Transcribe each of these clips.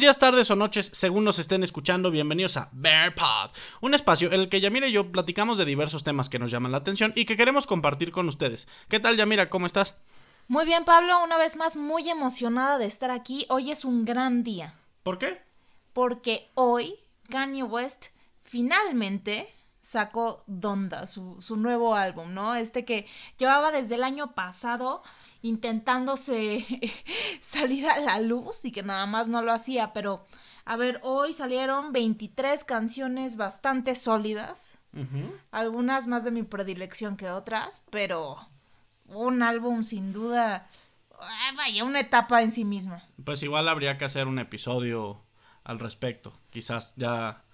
buenos días, tardes o noches, según nos estén escuchando. Bienvenidos a Bear Pod, un espacio en el que Yamira y yo platicamos de diversos temas que nos llaman la atención y que queremos compartir con ustedes. ¿Qué tal, Yamira? ¿Cómo estás? Muy bien, Pablo, una vez más muy emocionada de estar aquí. Hoy es un gran día. ¿Por qué? Porque hoy Kanye West finalmente sacó Donda, su, su nuevo álbum, ¿no? Este que llevaba desde el año pasado intentándose salir a la luz y que nada más no lo hacía, pero a ver, hoy salieron 23 canciones bastante sólidas, algunas más de mi predilección que otras, pero un álbum sin duda, ah, vaya, una etapa en sí misma. Pues igual habría que hacer un episodio al respecto, quizás ya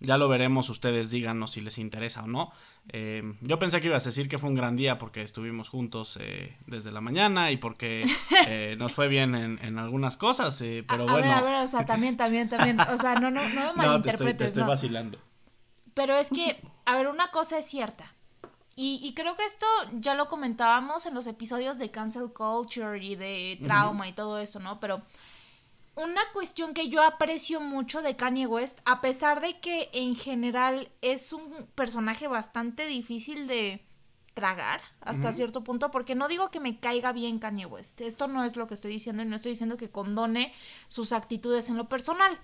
ya lo veremos, ustedes díganos si les interesa o no. Eh, yo pensé que ibas a decir que fue un gran día porque estuvimos juntos eh, desde la mañana y porque eh, nos fue bien en, algunas cosas, pero bueno. A ver, a ver, o sea, también, también, también, o sea, no, no, no me malinterpretes. te estoy, vacilando. Pero es que, a ver, una cosa es cierta. Y, y, creo que esto ya lo comentábamos en los episodios de Cancel Culture y de Trauma y todo eso, ¿no? Pero una cuestión que yo aprecio mucho de Kanye West, a pesar de que en general es un personaje bastante difícil de tragar hasta cierto punto, porque no digo que me caiga bien Kanye West, esto no es lo que estoy diciendo y no estoy diciendo que condone sus actitudes en lo personal,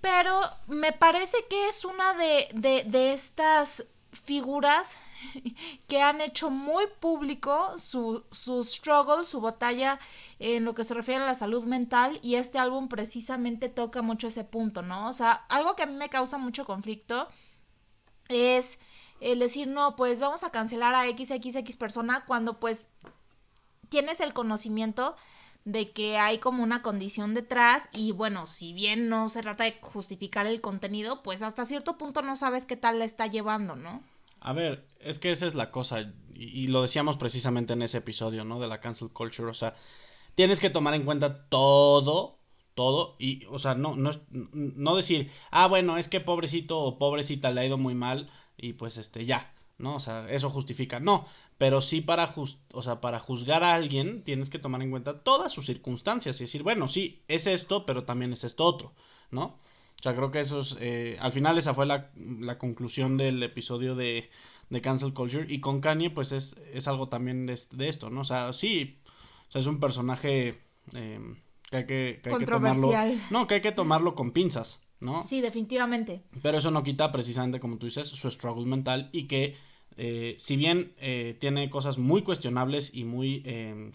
pero me parece que es una de, de, de estas figuras que han hecho muy público su, su struggle, su batalla en lo que se refiere a la salud mental y este álbum precisamente toca mucho ese punto, ¿no? O sea, algo que a mí me causa mucho conflicto es el decir, no, pues vamos a cancelar a XXX persona cuando pues tienes el conocimiento de que hay como una condición detrás y bueno, si bien no se trata de justificar el contenido, pues hasta cierto punto no sabes qué tal la está llevando, ¿no? A ver, es que esa es la cosa, y, lo decíamos precisamente en ese episodio, ¿no? De la cancel culture, o sea, tienes que tomar en cuenta todo, todo, y, o sea, no, no, no decir, ah, bueno, es que pobrecito o pobrecita le ha ido muy mal, y pues este, ya, ¿no? O sea, eso justifica, no, pero sí para, o sea, para juzgar a alguien tienes que tomar en cuenta todas sus circunstancias y decir, bueno, sí, es esto, pero también es esto otro, ¿no? O sea, creo que eso es, eh, al final esa fue la, conclusión del episodio de, de, Cancel Culture. Y con Kanye, pues es, es algo también de, esto, ¿no? O sea, sí, o sea, es un personaje eh, que hay que, que, hay que tomarlo. No, que hay que tomarlo con pinzas, ¿no? Sí, definitivamente. Pero eso no quita precisamente, como tú dices, su struggle mental y que eh, si bien tiene cosas muy cuestionables y muy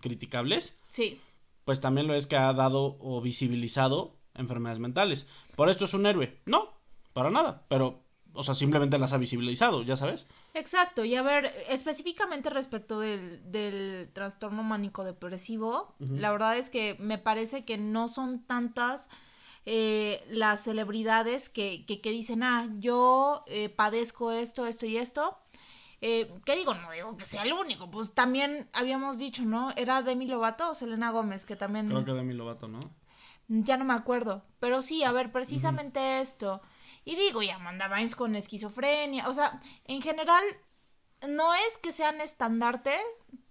criticables, sí. pues también lo es que ha dado o visibilizado enfermedades mentales. Por esto es un héroe. No, para nada. Pero, o sea, simplemente las ha visibilizado, ya sabes. Exacto. Y a ver, específicamente respecto del, trastorno mánico depresivo, la verdad es que me parece que no son tantas. Eh, las celebridades que, que, dicen, ah, yo eh, padezco esto, esto y esto. Eh, ¿Qué digo? No digo que sea el único, pues también habíamos dicho, ¿no? ¿Era Demi Lovato o Selena Gómez? Que también... Creo que Demi Lovato, ¿no? Ya no me acuerdo. Pero sí, a ver, precisamente esto. Y digo, y Amanda Bynes con esquizofrenia. O sea, en general, no es que sean estandarte,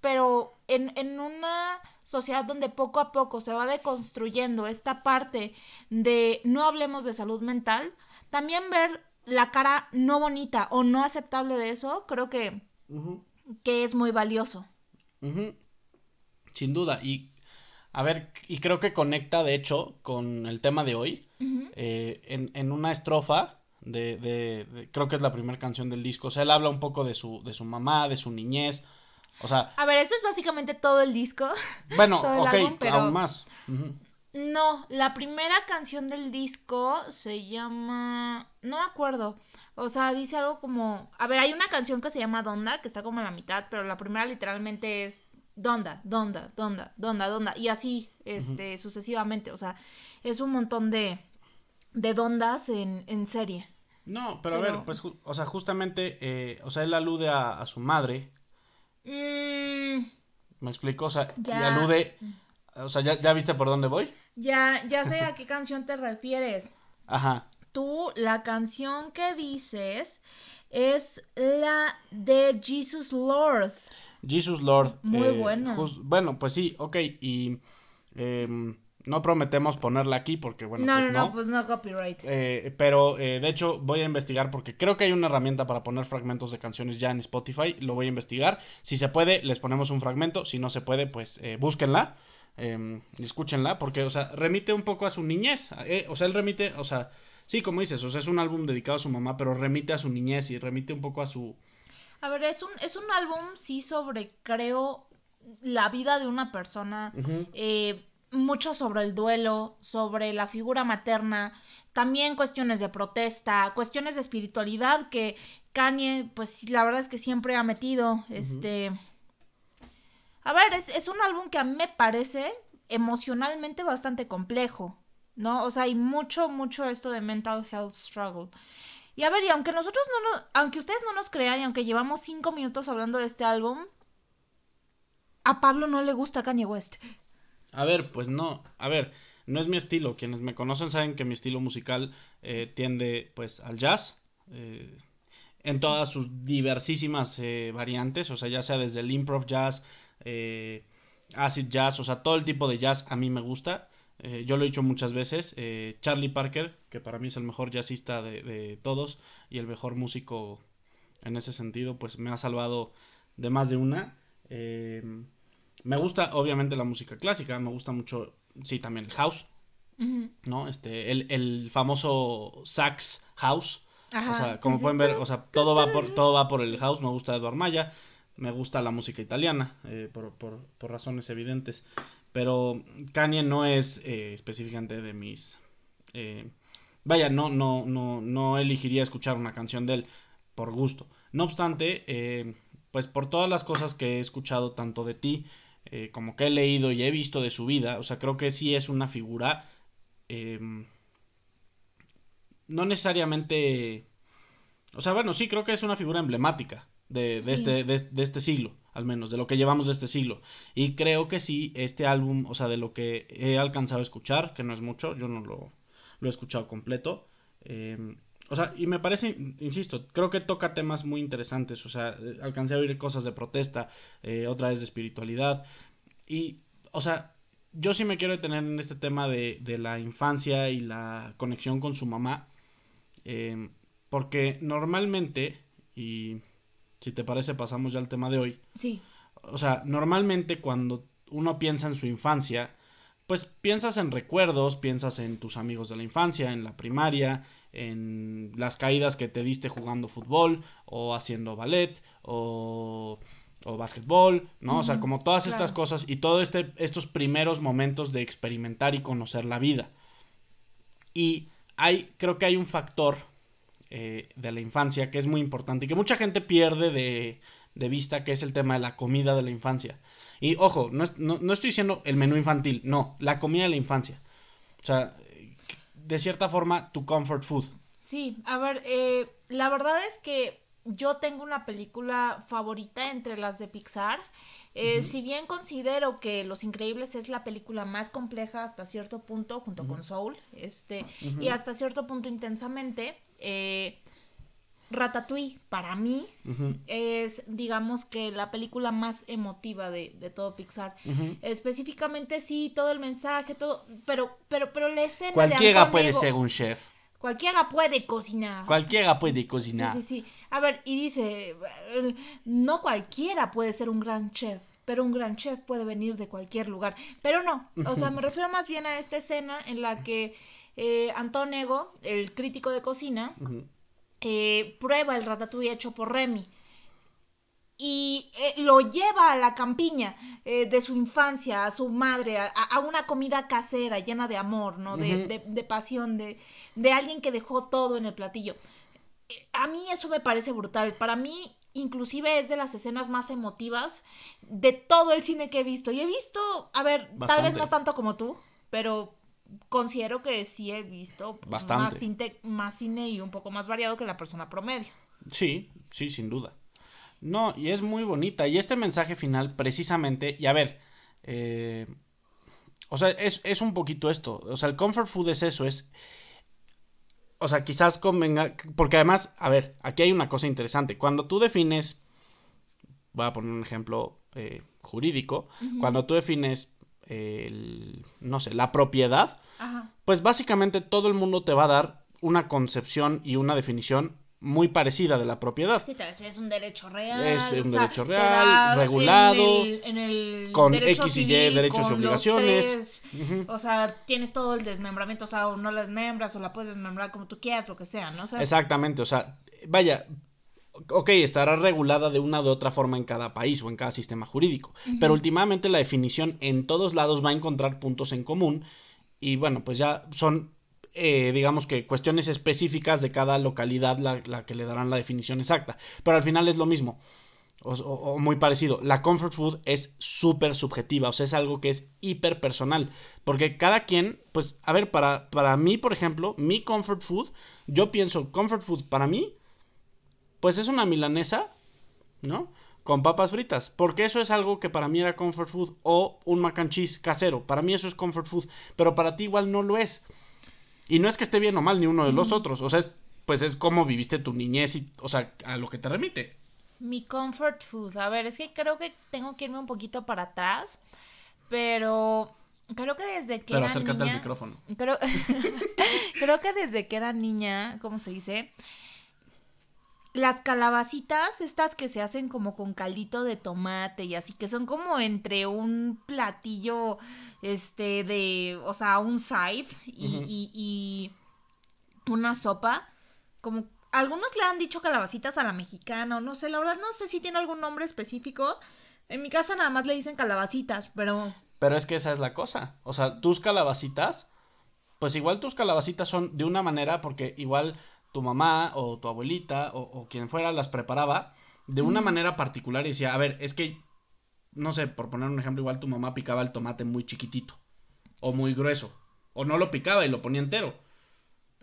pero en, en, una sociedad donde poco a poco se va deconstruyendo esta parte de no hablemos de salud mental, también ver la cara no bonita o no aceptable de eso, creo que, que es muy valioso. Sin duda. Y a ver, y creo que conecta, de hecho, con el tema de hoy. Eh, en, en, una estrofa de, de, creo que es la primera canción del disco. O sea, él habla un poco de su, de su mamá, de su niñez. O sea. A ver, eso es básicamente todo el disco. Bueno, ok, aún más. No, la primera canción del disco se llama. No me acuerdo. O sea, dice algo como. A ver, hay una canción que se llama Donda, que está como a la mitad, pero la primera literalmente es donda, donda, donda, donda, donda, y así, este, sucesivamente, o sea, es un montón de, de dondas en, en serie. No, pero, a ver, pues, o sea, justamente, eh, o sea, él alude a, su madre. Mm. ¿Me explico? O sea, y alude, o sea, ¿ya, ¿ya viste por dónde voy? Ya, ya sé a qué canción te refieres. Ajá. Tú, la canción que dices es la de Jesus Lord. Jesus Lord. Muy eh, bueno. bueno, pues sí, ok. Y em, no prometemos ponerla aquí porque, bueno, no, pues no, no. no, pues no copyright. Eh, pero eh, de hecho voy a investigar porque creo que hay una herramienta para poner fragmentos de canciones ya en Spotify. Lo voy a investigar. Si se puede, les ponemos un fragmento. Si no se puede, pues eh, búsquenla. y escúchenla. Porque, o sea, remite un poco a su niñez. eh, o sea, él remite, o sea, sí, como dices, o sea, es un álbum dedicado a su mamá, pero remite a su niñez y remite un poco a su... A ver, es un, es un álbum, sí, sobre, creo, la vida de una persona. eh, mucho sobre el duelo, sobre la figura materna, también cuestiones de protesta, cuestiones de espiritualidad que Kanye, pues la verdad es que siempre ha metido. Este. A ver, es, es un álbum que a mí me parece emocionalmente bastante complejo, ¿no? O sea, hay mucho, mucho esto de mental health struggle. Y a ver, y aunque nosotros no nos, aunque ustedes no nos crean y aunque llevamos cinco minutos hablando de este álbum, a Pablo no le gusta Kanye West. A ver, pues no, a ver, no es mi estilo. Quienes me conocen saben que mi estilo musical eh, tiende pues al jazz. eh, en todas sus diversísimas eh, variantes, o sea, ya sea desde el improv jazz, eh, acid jazz, o sea, todo el tipo de jazz a mí me gusta. Eh, yo lo he dicho muchas veces. eh, Charlie Parker, que para mí es el mejor jazzista de, de todos y el mejor músico en ese sentido, pues me ha salvado de más de una. Eh, me gusta, obviamente, la música clásica. Me gusta mucho, sí, también el house. ¿no? Este, el, el famoso sax house. Ajá, o sea, sí, como sí. pueden ver, o sea, todo va por, todo va por el house. Me gusta Eduard Maya. Me gusta la música italiana, eh, por, por, por razones evidentes. Pero Kanye no es eh, específicamente de mis... eh, vaya, no, no, no, no elegiría escuchar una canción de él por gusto. No obstante, pues por todas las cosas que he escuchado tanto de ti eh, como que he leído y he visto de su vida, o sea, creo que sí es una figura eh, no necesariamente, o sea, bueno, sí creo que es una figura emblemática de, de Sí. este, de, de este siglo, al menos, de lo que llevamos de este siglo. Y creo que sí, este álbum, o sea, de lo que he alcanzado a escuchar, que no es mucho, yo no lo, lo he escuchado completo. eh, o sea, y me parece, insisto, creo que toca temas muy interesantes. O sea, eh, alcancé a oír cosas de protesta, eh, otra vez de espiritualidad. Y, o sea, yo sí me quiero detener en este tema de, de la infancia y la conexión con su mamá. eh, porque normalmente, y si te parece pasamos ya al tema de hoy, Sí. o sea, normalmente cuando uno piensa en su infancia, pues piensas en recuerdos, piensas en tus amigos de la infancia, en la primaria, en las caídas que te diste jugando fútbol o haciendo ballet o, o básquetbol, ¿no? O sea, como todas estas cosas y todos este, estos primeros momentos de experimentar y conocer la vida. Y hay, creo que hay un factor eh, de la infancia que es muy importante y que mucha gente pierde de, de vista, que es el tema de la comida de la infancia. Y ojo, no, es- no, no estoy diciendo el menú infantil, no, la comida de la infancia. O sea, de cierta forma, tu comfort food. Sí, a ver, eh, la verdad es que yo tengo una película favorita entre las de Pixar. Eh, Si bien considero que Los Increíbles es la película más compleja hasta cierto punto, junto con Soul, este, y hasta cierto punto intensamente, eh, Ratatouille para mí es, digamos que la película más emotiva de, de todo Pixar. Específicamente sí, todo el mensaje, todo, pero, pero, pero la escena de Cualquiera puede ser un chef. Cualquiera puede cocinar. Cualquiera puede cocinar. Sí, sí, sí. A ver, y dice, no cualquiera puede ser un gran chef, pero un gran chef puede venir de cualquier lugar. Pero no, o sea, me refiero más bien a esta escena en la que eh, Anton Ego, el crítico de cocina. Eh, prueba el ratatouille hecho por Remy y eh, lo lleva a la campiña eh, de su infancia, a su madre, a, a una comida casera llena de amor, ¿no? De, de- de pasión, de, de alguien que dejó todo en el platillo. Eh, A mí eso me parece brutal. Para mí, inclusive, es de las escenas más emotivas de todo el cine que he visto. Y he visto, a ver, tal vez no tanto como tú, pero considero que sí he visto Bastante. Más, cine, más cine y un poco más variado que la persona promedio. Sí, sí, sin duda. No, y es muy bonita. Y este mensaje final, precisamente, y a ver, eh, o sea, es, es un poquito esto. O sea, el comfort food es eso, es... O sea, quizás convenga, porque además, a ver, aquí hay una cosa interesante. Cuando tú defines, voy a poner un ejemplo eh, jurídico, cuando tú defines el, no sé, la propiedad, Ajá. pues básicamente todo el mundo te va a dar una concepción y una definición muy parecida de la propiedad. Sí, es un derecho real. Es un o sea, derecho real, en regulado, el- en el con X y Y, derechos y obligaciones. O sea, tienes todo el desmembramiento, o sea, o no la desmembras, o la puedes desmembrar como tú quieras, lo que sea, ¿no? O sea, Exactamente, o sea, vaya, ok, estará regulada de una u otra forma en cada país o en cada sistema jurídico, pero últimamente la definición en todos lados va a encontrar puntos en común y bueno, pues ya son, eh, digamos que cuestiones específicas de cada localidad la, la que le darán la definición exacta, pero al final es lo mismo. O, o- o muy parecido. La comfort food es súper subjetiva, o sea, es algo que es hiper personal. Porque cada quien, pues, a ver, para, para mí, por ejemplo, mi comfort food, yo pienso, comfort food para mí, pues es una milanesa, ¿no? Con papas fritas. Porque eso es algo que para mí era comfort food. O un mac and cheese casero. Para mí eso es comfort food. Pero para ti igual no lo es. Y no es que esté bien o mal ni uno de los otros. O sea, es, pues es como viviste tu niñez y, o sea, a lo que te remite. Mi comfort food. A ver, es que creo que tengo que irme un poquito para atrás. Pero creo que desde que Pero era acércate niña. al micrófono. Creo, creo que desde que era niña, ¿cómo se dice? Las calabacitas, estas que se hacen como con caldito de tomate y así, que son como entre un platillo, este, de, o sea, un side y, y- y una sopa, como algunos le han dicho calabacitas a la mexicana, o no sé, la verdad no sé si tiene algún nombre específico. En mi casa nada más le dicen calabacitas, pero Pero es que esa es la cosa. O sea, tus calabacitas, pues igual tus calabacitas son de una manera, porque igual tu mamá o tu abuelita o, o quien fuera las preparaba de una manera particular y decía, a ver, es que, no sé, por poner un ejemplo, igual tu mamá picaba el tomate muy chiquitito o muy grueso, o no lo picaba y lo ponía entero,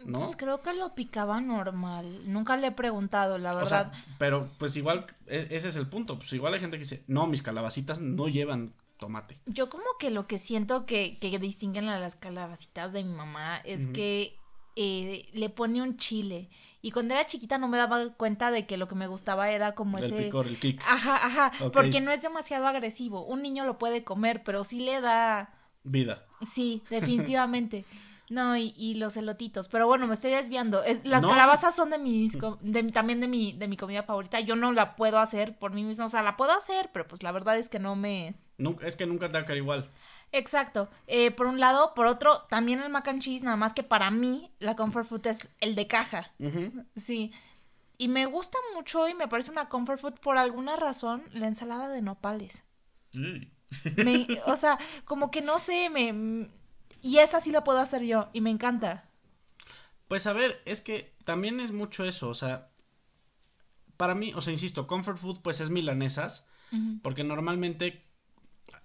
¿no? pues creo que lo picaba normal. Nunca le he preguntado, la O verdad. sea, pero pues igual, e- ese es el punto, pues igual hay gente que dice, no, mis calabacitas no llevan tomate. Yo como que lo que siento que, que distinguen a las calabacitas de mi mamá es que eh, le pone un chile. Y cuando era chiquita no me daba cuenta de que lo que me gustaba era como El ese... picor, el kick, Ajá, ajá, porque no es demasiado agresivo. Un niño lo puede comer, pero sí le da... vida. Sí, definitivamente. No, y, y los elotitos. Pero bueno, me estoy desviando. Es, las No. calabazas son de mis, de, también de mi, de mi comida favorita. Yo no la puedo hacer por mí misma. O sea, la puedo hacer, pero pues la verdad es que no me... Nunca, es que nunca te va a caer igual. Exacto. Eh, por un lado, por otro, también el mac and cheese, nada más que para mí la comfort food es el de caja. Sí. Y me gusta mucho y me parece una comfort food por alguna razón la ensalada de nopales. Uy. Me- o sea, como que no sé, me... Y esa sí la puedo hacer yo y me encanta. Pues a ver, es que también es mucho eso, o sea, para mí, o sea, insisto, comfort food pues es milanesas, porque normalmente,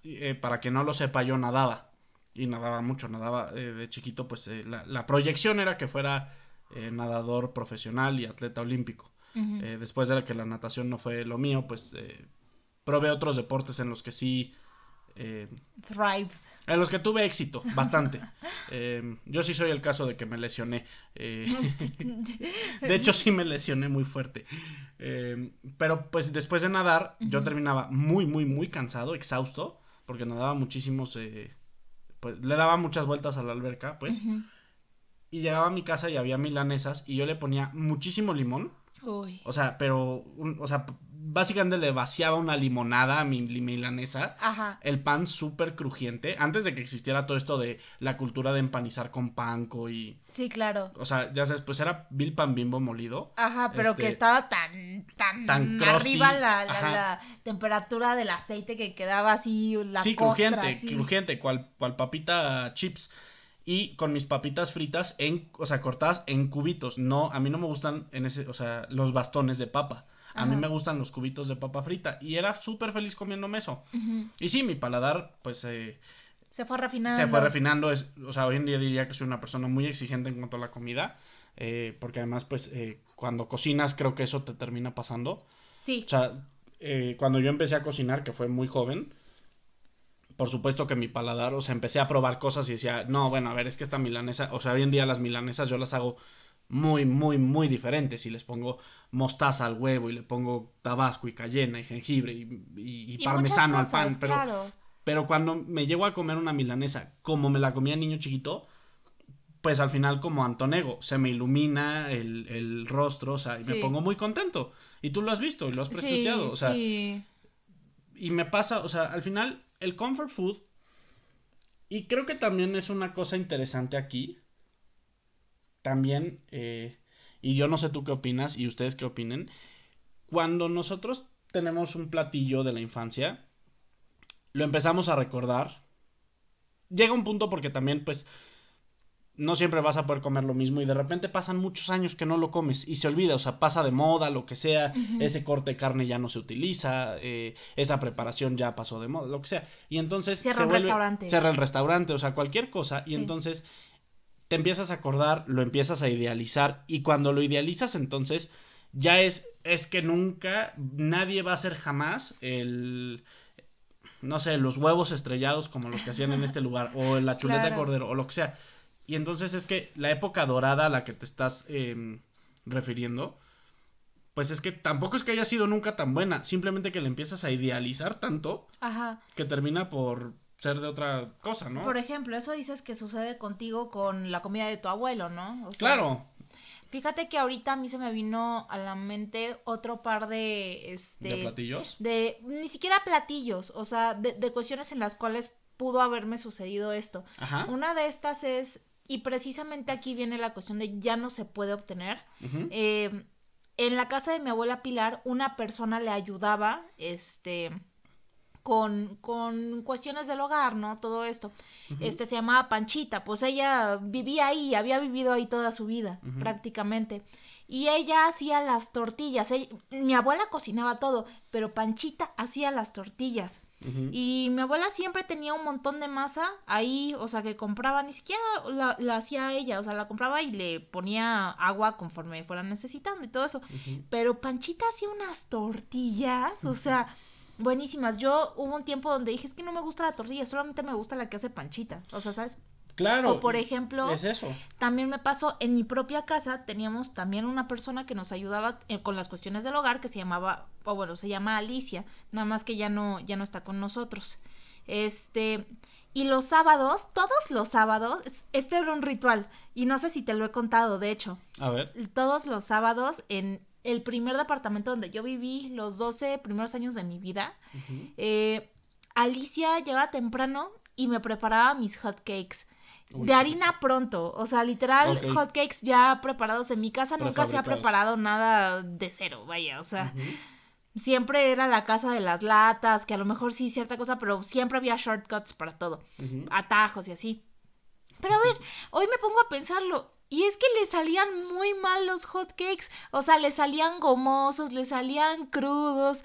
eh, para que no lo sepa, yo nadaba, y nadaba mucho, nadaba eh, de chiquito, pues eh, la, la proyección era que fuera nadador profesional y atleta olímpico. Después de que la natación no fue lo mío, pues probé otros deportes en los que sí... eh, Thrive. en los que tuve éxito, bastante. Eh, yo sí soy el caso de que me lesioné. eh, de hecho, sí me lesioné muy fuerte. Pero pues después de nadar, yo terminaba muy, muy, muy cansado, exhausto, porque nadaba muchísimos... pues le daba muchas vueltas a la alberca, pues. Y llegaba a mi casa y había milanesas y yo le ponía muchísimo limón. Uy. O sea, pero... un- o sea, básicamente le vaciaba una limonada a mi milanesa Ajá. el pan súper crujiente, antes de que existiera todo esto de la cultura de empanizar con panco y, Sí, claro. o sea, ya sabes, pues era vil pan bimbo molido. Ajá, pero que Este, estaba tan, tan, tan crusty, arriba la, la, la temperatura del aceite que quedaba así la sí, costra, crujiente, así. crujiente, cual, cual papita chips. Y con mis papitas fritas en, o sea, cortadas en cubitos. No, a mí no me gustan en ese, o sea, los bastones de papa. A mí me gustan los cubitos de papa frita. Y era súper feliz comiéndome eso. Y sí, mi paladar, pues, eh, Se fue refinando. se fue refinando. Es, o sea, hoy en día diría que soy una persona muy exigente en cuanto a la comida. eh, porque además, pues, eh, cuando cocinas, creo que eso te termina pasando. Sí. O sea, eh, cuando yo empecé a cocinar, que fue muy joven, por supuesto que mi paladar, o sea, empecé a probar cosas y decía, no, bueno, a ver, es que esta milanesa, o sea, hoy en día las milanesas yo las hago muy, muy, muy diferentes. Y les pongo mostaza al huevo y le pongo tabasco y cayena y jengibre y, y- y Y parmesano al pan. Pero claro. Pero cuando me llego a comer una milanesa como me la comía niño chiquito, pues al final como Antonego, se me ilumina el, el rostro, o sea, y me pongo muy contento. Y tú lo has visto y lo has presenciado, o sea. Y me pasa, o sea, al final el comfort food, y creo que también es una cosa interesante aquí, también, eh, y yo no sé tú qué opinas y ustedes qué opinen, cuando nosotros tenemos un platillo de la infancia, lo empezamos a recordar, llega un punto porque también pues no siempre vas a poder comer lo mismo y de repente pasan muchos años que no lo comes y se olvida, o sea, pasa de moda, lo que sea, ese corte de carne ya no se utiliza, eh, esa preparación ya pasó de moda, lo que sea. Y entonces... Cierra el restaurante. Cierra el restaurante, o sea, cualquier cosa. Y entonces te empiezas a acordar, lo empiezas a idealizar y cuando lo idealizas entonces ya es, es que nunca, nadie va a hacer jamás el no sé, los huevos estrellados como los que hacían en este lugar, o la chuleta de cordero, o lo que sea. Y entonces es que la época dorada a la que te estás em, refiriendo, pues es que tampoco es que haya sido nunca tan buena, simplemente que le empiezas a idealizar tanto que termina por ser de otra cosa, ¿no? Por ejemplo, eso dices que sucede contigo con la comida de tu abuelo, ¿no? claro. Fíjate que ahorita a mí se me vino a la mente otro par de este de platillos. De ni siquiera platillos, o sea, de, de cuestiones en las cuales pudo haberme sucedido esto. Ajá. Una de estas es y precisamente aquí viene la cuestión de ya no se puede obtener. Eh, en la casa de mi abuela Pilar, una persona le ayudaba, este, con, con cuestiones del hogar, ¿no? Todo esto. Este se llamaba Panchita, pues ella vivía ahí, había vivido ahí toda su vida, prácticamente. Y ella hacía las tortillas. mi abuela cocinaba todo, pero Panchita hacía las tortillas. Y mi abuela siempre tenía un montón de masa ahí, o sea, que compraba, ni siquiera la, hacía ella, o sea, la compraba y le ponía agua conforme fuera necesitando y todo eso. Pero Panchita hacía unas tortillas, o sea, buenísimas. Yo hubo un tiempo donde dije, es que no me gusta la tortilla, solamente me gusta la que hace Panchita, o sea, ¿sabes? Claro. O por ejemplo, es eso. también me pasó en mi propia casa, teníamos también una persona que nos ayudaba eh, con las cuestiones del hogar que se llamaba, o bueno, se llama Alicia, nada más que ya no, ya no está con nosotros. Este, y los sábados, todos los sábados, este era un ritual, y no sé si te lo he contado, de hecho. A ver. Todos los sábados en el primer departamento donde yo viví los 12 primeros años de mi vida, eh, Alicia llegaba temprano y me preparaba mis hot cakes de harina pronto, o sea, literal, hotcakes ya preparados en mi casa, nunca se ha preparado nada de cero, vaya, o sea, siempre era la casa de las latas, que a lo mejor sí cierta cosa, pero siempre había shortcuts para todo, atajos y así. Pero a ver, hoy me pongo a pensarlo, y es que le salían muy mal los hot cakes. O sea, le salían gomosos, le salían crudos,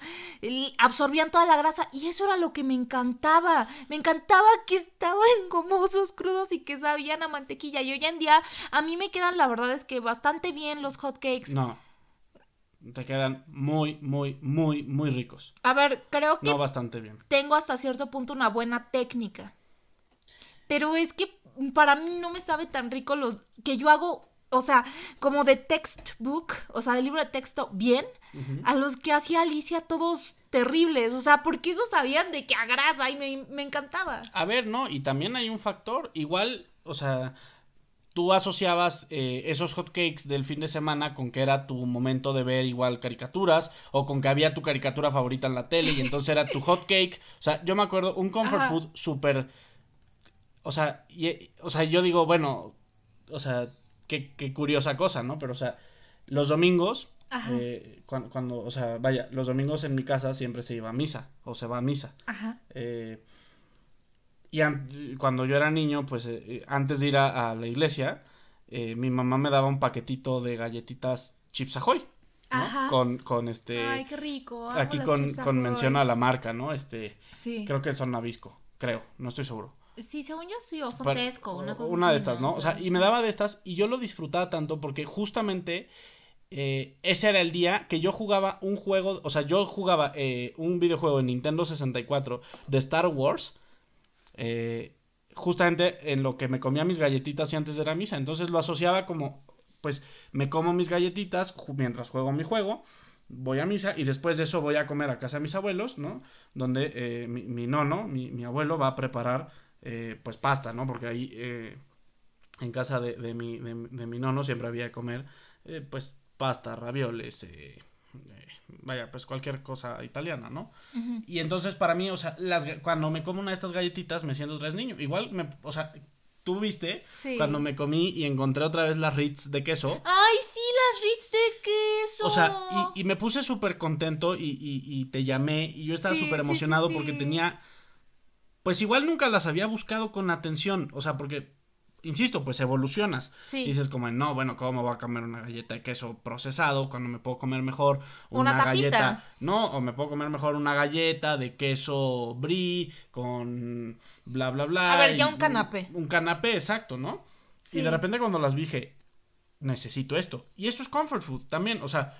absorbían toda la grasa. Y eso era lo que me encantaba. Me encantaba que estaban gomosos, crudos y que sabían a mantequilla. Y hoy en día a mí me quedan, la verdad es que bastante bien los hot cakes. No. Te quedan muy, muy, muy, muy ricos. A ver, creo que... No, bastante bien. Tengo hasta cierto punto una buena técnica. Pero es que para mí no me sabe tan rico los que yo hago, o sea, como de textbook, o sea, de libro de texto bien, a los que hacía Alicia todos terribles, o sea, porque esos sabían de que a grasa y me, encantaba. A ver, no, y también hay un factor, igual, o sea, tú asociabas eh, esos hotcakes del fin de semana con que era tu momento de ver igual caricaturas o con que había tu caricatura favorita en la tele y entonces era tu hotcake. O sea, yo me acuerdo un comfort food súper o sea, o sea, yo digo, bueno, o sea, qué, qué curiosa cosa, ¿no? Pero, o sea, los domingos, eh, cuando, o sea, vaya, los domingos en mi casa siempre se iba a misa, o se va a misa. Ajá. Eh, y cuando yo era niño, pues eh, antes de ir a, la iglesia, mi mamá me daba un paquetito de galletitas Chips Ahoy. ¿no? Ajá. Con, con este. Ay, qué rico. aquí con, con mención a la marca, ¿no? Este. Sí. Creo que son Nabisco, creo, no estoy seguro. Sí, según yo sí, o son Tesco, una cosa Una de estas, ¿no? O sea, y me daba de estas y yo lo disfrutaba tanto porque justamente eh, ese era el día que yo jugaba un juego, o sea, yo jugaba eh, un videojuego en Nintendo 64 de Star Wars, eh, justamente en lo que me comía mis galletitas y antes de la misa, entonces lo asociaba como, pues, me como mis galletitas mientras juego mi juego voy a misa y después de eso voy a comer a casa de mis abuelos, ¿no? Donde eh, mi, mi, nono, mi, mi, abuelo va a preparar eh, pues pasta, ¿no? Porque ahí eh, en casa de, de, mi, de, de, mi nono siempre había que comer eh, pues pasta, ravioles, vaya, pues cualquier cosa italiana, ¿no? Uh -huh. Y entonces para mí, o sea, las, cuando me como una de estas galletitas me siento otra vez niño. Igual, me, o sea, tú viste sí. cuando me comí y encontré otra vez las Ritz de queso. ¡Ay, sí, las Ritz de queso! O sea, y, y me puse súper contento y, y, y, te llamé y yo estaba súper sí, emocionado sí, porque tenía... Pues igual nunca las había buscado con atención, o sea, porque insisto, pues evolucionas. Sí. Dices como, no, bueno, ¿cómo voy a comer una galleta de queso procesado cuando me puedo comer mejor una, una galleta? No, o me puedo comer mejor una galleta de queso brie con bla, bla, bla. A ver, ya un canapé. Un, un canapé, exacto, ¿no? Sí. Y de repente cuando las dije, necesito esto. Y eso es comfort food también, o sea,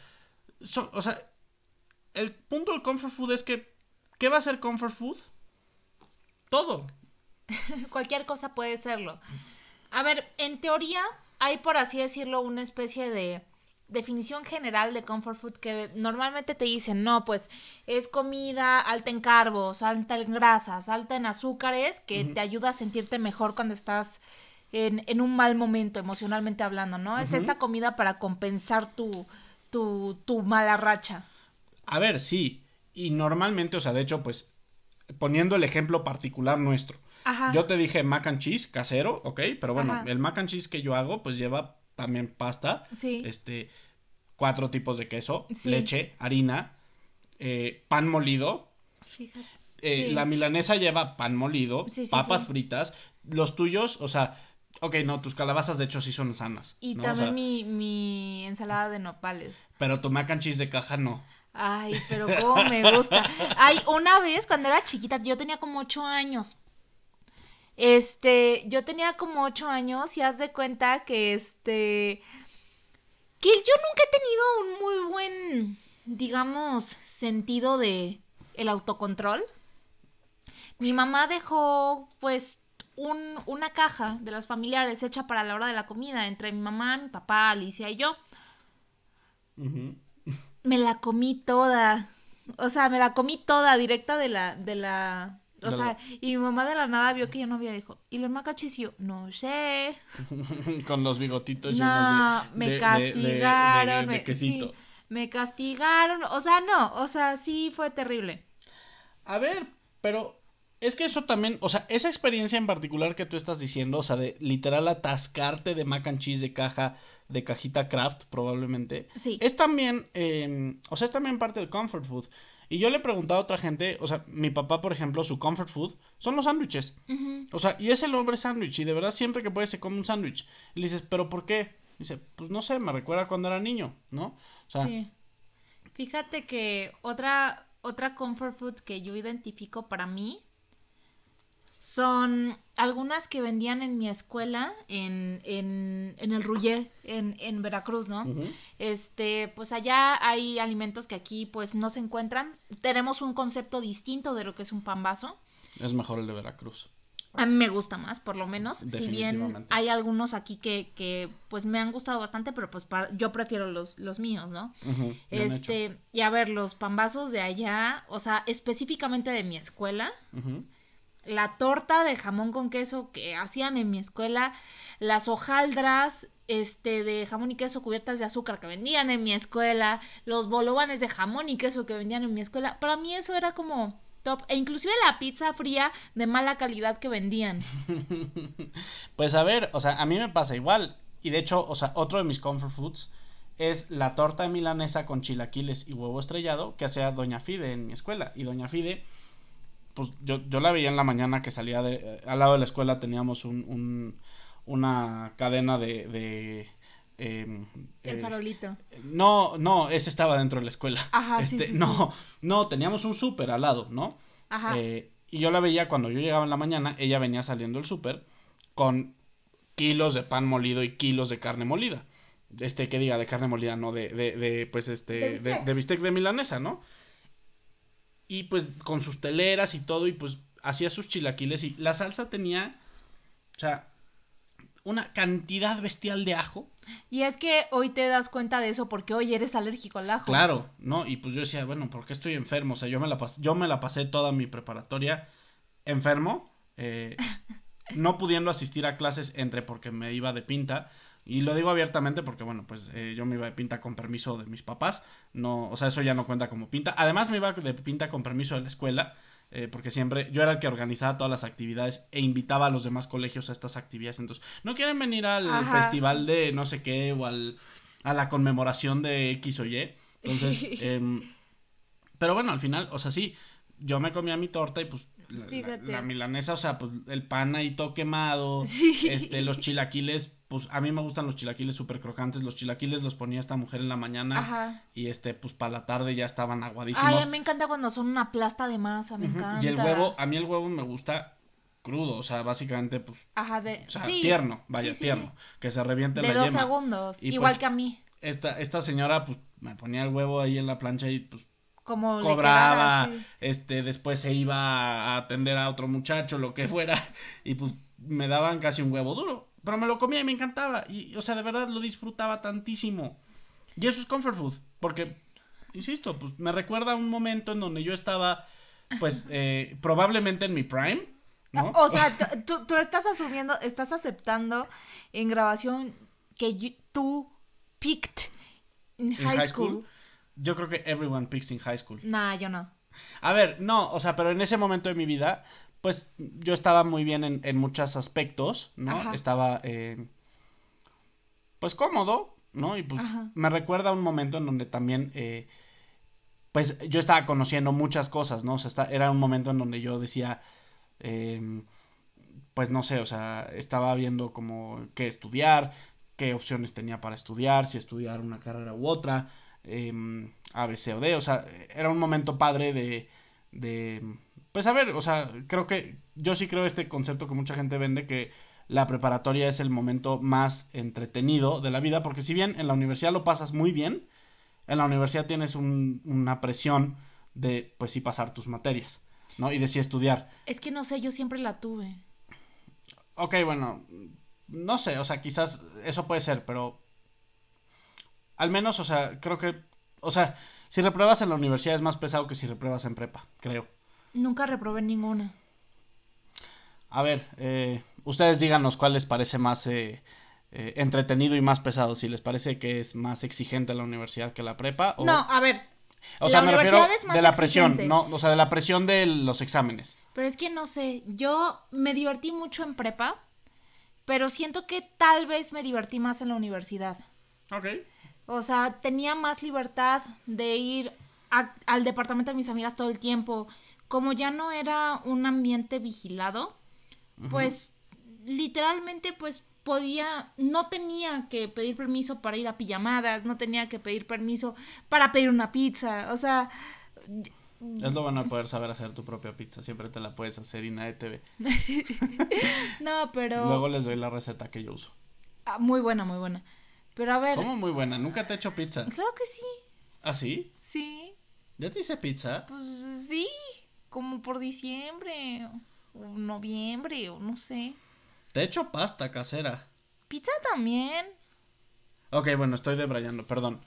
so, o sea, el punto del comfort food es que, ¿qué va a ser comfort food? Todo. Cualquier cosa puede serlo. A ver, en teoría hay, por así decirlo, una especie de definición general de comfort food que normalmente te dicen, no, pues es comida alta en carbos, alta en grasas, alta en azúcares, que uh -huh. te ayuda a sentirte mejor cuando estás en, en un mal momento, emocionalmente hablando, ¿no? Uh -huh. Es esta comida para compensar tu, tu, tu mala racha. A ver, sí. Y normalmente, o sea, de hecho, pues poniendo el ejemplo particular nuestro. Ajá. Yo te dije mac and cheese casero, ok, pero bueno, Ajá. el mac and cheese que yo hago pues lleva también pasta, sí. este, cuatro tipos de queso, sí. leche, harina, eh, pan molido. Fíjate. Eh, sí. La milanesa lleva pan molido, papas fritas. Los tuyos, o sea, ok, no, tus calabazas de hecho sí son sanas. Y ¿no? también o sea, mi, mi ensalada de nopales. Pero tu mac and cheese de caja no. Ay, pero cómo me gusta. Ay, una vez cuando era chiquita, yo tenía como ocho años. Este, yo tenía como ocho años y haz de cuenta que este, que yo nunca he tenido un muy buen, digamos, sentido de el autocontrol. Mi mamá dejó, pues, un, una caja de los familiares hecha para la hora de la comida entre mi mamá, mi papá, Alicia y yo. Me la comí toda. O sea, me la comí toda directa de la, de la, o sea, y mi mamá de la nada vio que yo no había dijo, ¿y los macachis? Y yo, no sé. Con los bigotitos no, llenos de, me castigaron. De, de, de, quesito. Sí, me castigaron. O sea, no, o sea, sí fue terrible. A ver, pero es que eso también, o sea, esa experiencia en particular que tú estás diciendo, o sea, de literal atascarte de mac and cheese de caja, de cajita craft, probablemente. Sí. Es también, eh, o sea, es también parte del comfort food. Y yo le he preguntado a otra gente, o sea, mi papá, por ejemplo, su comfort food son los sándwiches. Uh -huh. O sea, y es el hombre sándwich. Y de verdad, siempre que puede se come un sándwich. Y le dices, ¿pero por qué? dice, pues no sé, me recuerda cuando era niño, ¿no? O sea, sí. Fíjate que otra, otra comfort food que yo identifico para mí son algunas que vendían en mi escuela en, en, en el Ruller, en, en Veracruz, ¿no? Uh -huh. Este, pues allá hay alimentos que aquí pues no se encuentran. Tenemos un concepto distinto de lo que es un pan vaso. Es mejor el de Veracruz. A mí me gusta más, por lo menos. Si bien hay algunos aquí que, que pues me han gustado bastante, pero pues para, yo prefiero los, los míos, ¿no? Uh -huh, este, y a ver, los pambazos de allá, o sea, específicamente de mi escuela. Uh -huh la torta de jamón con queso que hacían en mi escuela, las hojaldras este de jamón y queso cubiertas de azúcar que vendían en mi escuela, los bolovanes de jamón y queso que vendían en mi escuela, para mí eso era como top. E inclusive la pizza fría de mala calidad que vendían. pues a ver, o sea, a mí me pasa igual. Y de hecho, o sea, otro de mis comfort foods es la torta milanesa con chilaquiles y huevo estrellado que hacía Doña Fide en mi escuela. Y Doña Fide pues yo, yo la veía en la mañana que salía de... Eh, al lado de la escuela teníamos un, un una cadena de... de eh, el farolito. Eh, no, no, ese estaba dentro de la escuela. Ajá, este, sí, sí, No, sí. no, teníamos un súper al lado, ¿no? Ajá. Eh, y yo la veía cuando yo llegaba en la mañana, ella venía saliendo del súper con kilos de pan molido y kilos de carne molida. Este, que diga, de carne molida, no, de, de, de pues este, de bistec. De, de bistec de milanesa, ¿no? Y pues con sus teleras y todo, y pues hacía sus chilaquiles y la salsa tenía, o sea, una cantidad bestial de ajo. Y es que hoy te das cuenta de eso porque hoy eres alérgico al ajo. Claro, ¿no? Y pues yo decía, bueno, ¿por qué estoy enfermo? O sea, yo me la, pasé, yo me la pasé toda mi preparatoria enfermo, eh, no pudiendo asistir a clases entre porque me iba de pinta. Y lo digo abiertamente porque, bueno, pues eh, yo me iba de pinta con permiso de mis papás. No, o sea, eso ya no cuenta como pinta. Además, me iba de pinta con permiso de la escuela. Eh, porque siempre yo era el que organizaba todas las actividades e invitaba a los demás colegios a estas actividades. Entonces, ¿no quieren venir al festival de no sé qué o al, a la conmemoración de X o Y? Entonces, em, pero bueno, al final, o sea, sí, yo me comía mi torta y pues la, milanesa, o sea, pues el pan ahí todo quemado, este, los chilaquiles, pues a mí me gustan los chilaquiles súper crocantes, los chilaquiles los ponía esta mujer en la mañana y este, pues para la tarde ya estaban aguadísimos. Ay, a mí me encanta cuando son una plasta de masa, me encanta. Y el huevo, a mí el huevo me gusta crudo, o sea, básicamente, pues, Ajá, de... o sea, tierno, vaya, tierno, que se reviente de la dos segundos, igual pues, que a mí. Esta, esta señora, pues, me ponía el huevo ahí en la plancha y, pues, como cobraba, este, después se iba a atender a otro muchacho, lo que fuera, y pues me daban casi un huevo duro, pero me lo comía y me encantaba, y o sea, de verdad lo disfrutaba tantísimo. Y eso es comfort food, porque, insisto, pues me recuerda a un momento en donde yo estaba, pues, eh, probablemente en mi prime, ¿no? O sea, tú, tú estás asumiendo, estás aceptando en grabación que tú picked in high, school yo creo que everyone picks in high school. Nah, yo no. A ver, no, o sea, pero en ese momento de mi vida, pues yo estaba muy bien en, en muchos aspectos, ¿no? Estaba, eh, pues cómodo, ¿no? Y pues me recuerda un momento en donde también, eh, pues yo estaba conociendo muchas cosas, ¿no? O sea, era un momento en donde yo decía, eh, pues no sé, o sea, estaba viendo como qué estudiar, qué opciones tenía para estudiar, si estudiar una carrera u otra eh, A, B, C o D. O sea, era un momento padre de, de... Pues a ver, o sea, creo que yo sí creo este concepto que mucha gente vende que la preparatoria es el momento más entretenido de la vida, porque si bien en la universidad lo pasas muy bien, en la universidad tienes una presión de, pues sí, pasar tus materias, ¿no? Y de sí estudiar. Es que no sé, yo siempre la tuve. Ok, bueno, no sé, o sea, quizás eso puede ser, pero al menos, o sea, creo que, o sea, si repruebas en la universidad es más pesado que si repruebas en prepa, creo. Nunca reprobé ninguna. A ver, eh, ustedes díganos cuál les parece más eh, eh, entretenido y más pesado. Si les parece que es más exigente la universidad que la prepa. O... No, a ver. O sea, me refiero de la presión, no, o sea, de la presión de los exámenes. Pero es que no sé, yo me divertí mucho en prepa, pero siento que tal vez me divertí más en la universidad. Ok. O sea, tenía más libertad de ir al departamento de mis amigas todo el tiempo. Como ya no era un ambiente vigilado, pues literalmente pues podía, no tenía que pedir permiso para ir a pijamadas, no tenía que pedir permiso para pedir una pizza, o sea... Es lo bueno de poder saber hacer tu propia pizza, siempre te la puedes hacer y nadie te ve. no, pero... Luego les doy la receta que yo uso. Ah, muy buena, muy buena. Pero a ver. ¿Cómo muy buena? ¿Nunca te he hecho pizza? Claro que sí. ¿Ah, sí? Sí. ¿Ya te hice pizza? Pues sí, como por diciembre o noviembre o no sé. Te he hecho pasta casera. Pizza también. Ok, bueno, estoy debrayando, perdón.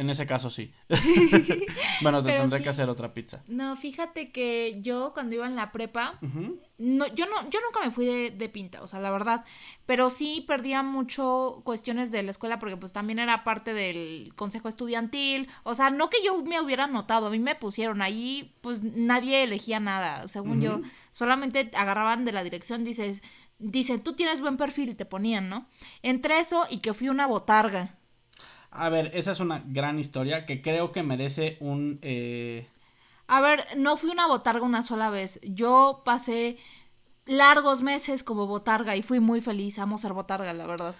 En ese caso sí. bueno, te tendré que hacer otra pizza. No, fíjate que yo cuando iba en la prepa, no, yo no, yo nunca me fui de, pinta, o sea, la verdad. Pero sí perdía mucho cuestiones de la escuela porque pues también era parte del consejo estudiantil. O sea, no que yo me hubiera notado, a mí me pusieron ahí, pues nadie elegía nada, según yo. Solamente agarraban de la dirección, dices, dicen, tú tienes buen perfil y te ponían, ¿no? Entre eso y que fui una botarga. A ver, esa es una gran historia que creo que merece un... Eh... A ver, no fui una botarga una sola vez. Yo pasé largos meses como botarga y fui muy feliz. Amo ser botarga, la verdad.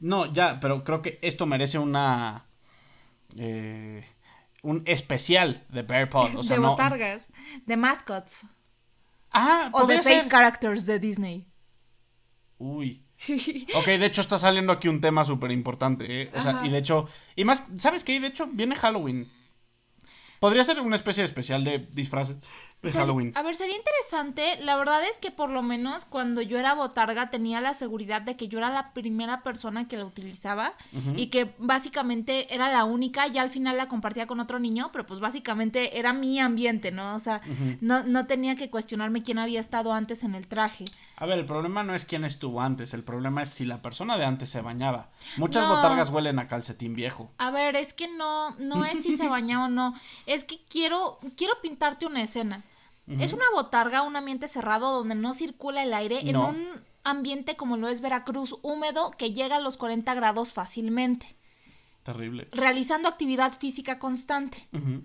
No, ya, pero creo que esto merece una... Eh, un especial de Bear Paw. O sea, de botargas, de mascots. Ah, o de face characters de Disney. Uy. Ok, de hecho está saliendo aquí un tema súper importante, ¿eh? O sea, y de hecho, y más, ¿sabes qué? De hecho, viene Halloween. Podría ser una especie de especial de disfraces de Halloween. A ver, sería interesante. La verdad es que por lo menos cuando yo era botarga tenía la seguridad de que yo era la primera persona que la utilizaba y que básicamente era la única. Ya al final la compartía con otro niño, pero pues básicamente era mi ambiente, ¿no? O sea, no, no tenía que cuestionarme quién había estado antes en el traje. A ver, el problema no es quién estuvo antes, el problema es si la persona de antes se bañaba. Muchas No. botargas huelen a calcetín viejo. A ver, es que no, no es si se baña o no. Es que quiero, quiero pintarte una escena. Es una botarga, un ambiente cerrado donde no circula el aire, en un ambiente como lo es Veracruz, húmedo, que llega a los 40 grados fácilmente, Terrible. realizando actividad física constante. Ujú.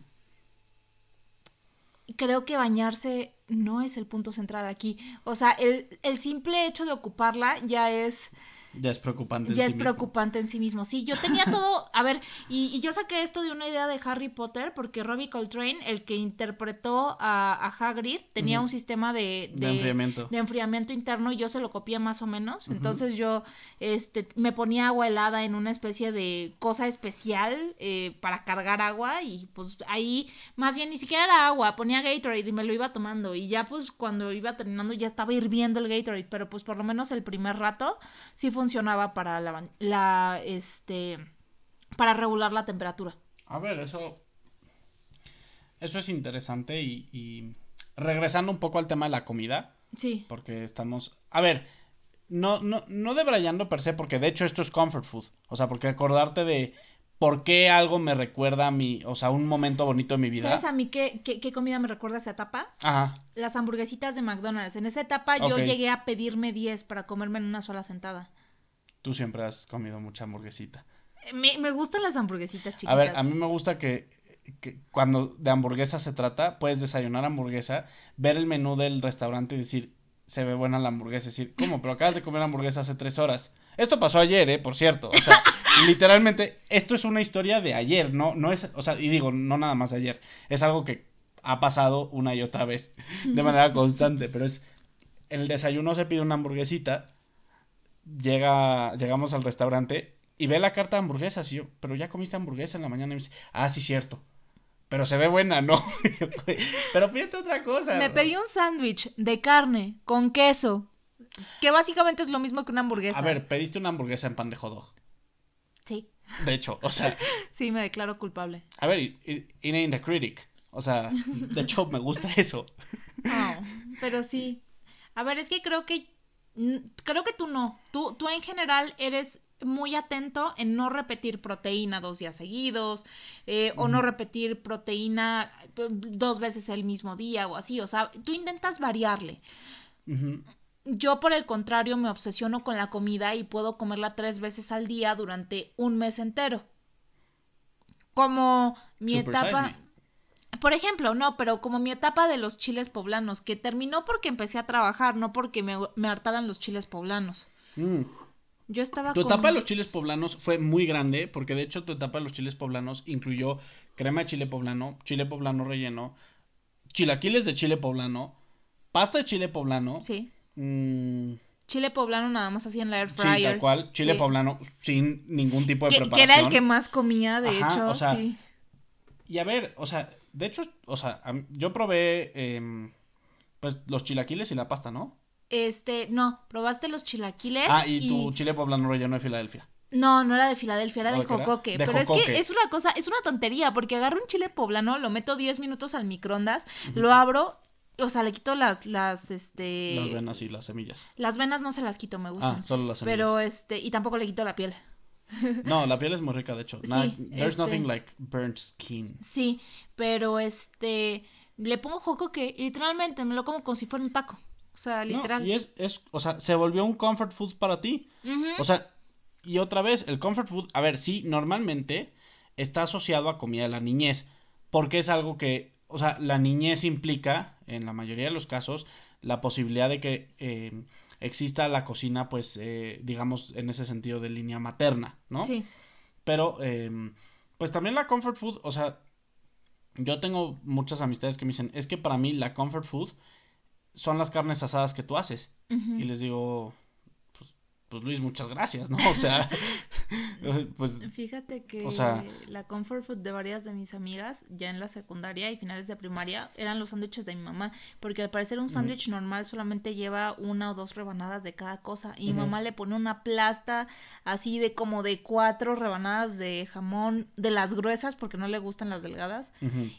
Creo que bañarse no es el punto central aquí. O sea, el, el simple hecho de ocuparla ya es... Ya es preocupante. en ya sí es mismo. preocupante en sí mismo. Sí, yo tenía todo, a ver, y, y yo saqué esto de una idea de Harry Potter porque Robbie Coltrane, el que interpretó a, a Hagrid, tenía un sistema de, De enfriamiento. de enfriamiento interno y yo se lo copié más o menos. Entonces yo este, me ponía agua helada en una especie de cosa especial eh, para cargar agua y pues ahí más bien ni siquiera era agua, ponía Gatorade y me lo iba tomando y ya pues cuando iba terminando ya estaba hirviendo el Gatorade, pero pues por lo menos el primer rato sí funcionaba para la, este para regular la temperatura. A ver, eso. Eso es interesante y, y regresando un poco al tema de la comida, Sí. porque estamos. A ver, no, no, no debrayando per se, porque de hecho esto es comfort food. O sea, porque acordarte de por qué algo me recuerda a mi. O sea, un momento bonito de mi vida. ¿Sabes a mí qué, qué, qué comida me recuerda a esa etapa? Ajá. Las hamburguesitas de McDonald's. En esa etapa yo llegué a pedirme 10 para comerme en una sola sentada. Tú siempre has comido mucha hamburguesita. Me, me gustan las hamburguesitas chiquitas. A ver, a mí me gusta que, que cuando de hamburguesa se trata, puedes desayunar hamburguesa, ver el menú del restaurante y decir, se ve buena la hamburguesa, decir, ¿cómo? Pero acabas de comer hamburguesa hace tres horas. Esto pasó ayer, ¿eh? Por cierto. O sea, literalmente, esto es una historia de ayer, no, no es, o sea, y digo, no nada más de ayer, es algo que ha pasado una y otra vez, de manera constante, pero es, en el desayuno se pide una hamburguesita, llega, llegamos al restaurante y ve la carta de hamburguesas y yo, pero ya comiste hamburguesa en la mañana y me dice, ah, sí, cierto. Pero se ve buena, ¿no? pero pídete otra cosa. Me pedí un sándwich de carne con queso. Que básicamente es lo mismo que una hamburguesa. A ver, pediste una hamburguesa en pan de hot dog. Sí. De hecho, o sea, Sí, me declaro culpable. a ver, y- y- in the critic. O sea, de hecho me gusta eso. No, pero sí. A ver, es que creo que. Creo que tú no. Tú, tú en general eres muy atento en no repetir proteína dos días seguidos. eh, o no repetir proteína eh, dos veces el mismo día o así. O sea, tú intentas variarle. Yo, por el contrario, me obsesiono con la comida y puedo comerla tres veces al día durante un mes entero. Como mi Super etapa. Por ejemplo, no, pero como mi etapa de los chiles poblanos, que terminó porque empecé a trabajar, no porque me, me hartaran los chiles poblanos. Mm. Yo estaba Tu con- etapa de los chiles poblanos fue muy grande, porque de hecho tu etapa de los chiles poblanos incluyó crema de chile poblano, chile poblano relleno, chilaquiles de chile poblano, pasta de chile poblano, Sí. mm, Chile poblano nada más así en la air sí, fryer. tal cual, chile Sí. poblano sin ningún tipo de Que, que preparación. era el que más comía, de Ajá, hecho, o sea, sí. Y a ver, o sea, de hecho, o sea, yo probé, em, pues, los chilaquiles y la pasta, ¿no? Este, no, probaste los chilaquiles. Ah, y tu chile poblano relleno de Filadelfia. No, no era de Filadelfia, era ¿O de de era? pero es que es una cosa, es una tontería, porque agarro un chile poblano, lo meto 10 minutos al microondas, lo abro, o sea, le quito las, las, este... Las venas y las semillas. Las venas no se las quito, me gustan. Ah, solo las semillas. pero, este, y tampoco le quito la piel. No, la piel es muy rica, de hecho. Sí, there's este- nothing like burnt skin. Sí, pero, este, le pongo jocoque y literalmente me lo como como si fuera un taco. O sea, No, literal. y es, es, o sea, se volvió un comfort food para ti. O sea, y otra vez, el comfort food, a ver, sí, normalmente está asociado a comida de la niñez, porque es algo que, o sea, la niñez implica, en la mayoría de los casos, la posibilidad de que eh, exista la cocina, pues, eh, digamos, en ese sentido de línea materna, ¿no? Sí. Pero, eh, pues también la comfort food, o sea, yo tengo muchas amistades que me dicen, es que para mí la comfort food son las carnes asadas que tú haces. Y les digo, pues, Luis, muchas gracias, ¿no? O sea, pues... Fíjate que o sea- la comfort food de varias de mis amigas, ya en la secundaria y finales de primaria, eran los sándwiches de mi mamá, porque al parecer un sándwich normal solamente lleva una o dos rebanadas de cada cosa, y mi Ujú. mamá le pone una plasta así de como de cuatro rebanadas de jamón, de las gruesas, porque no le gustan las delgadas,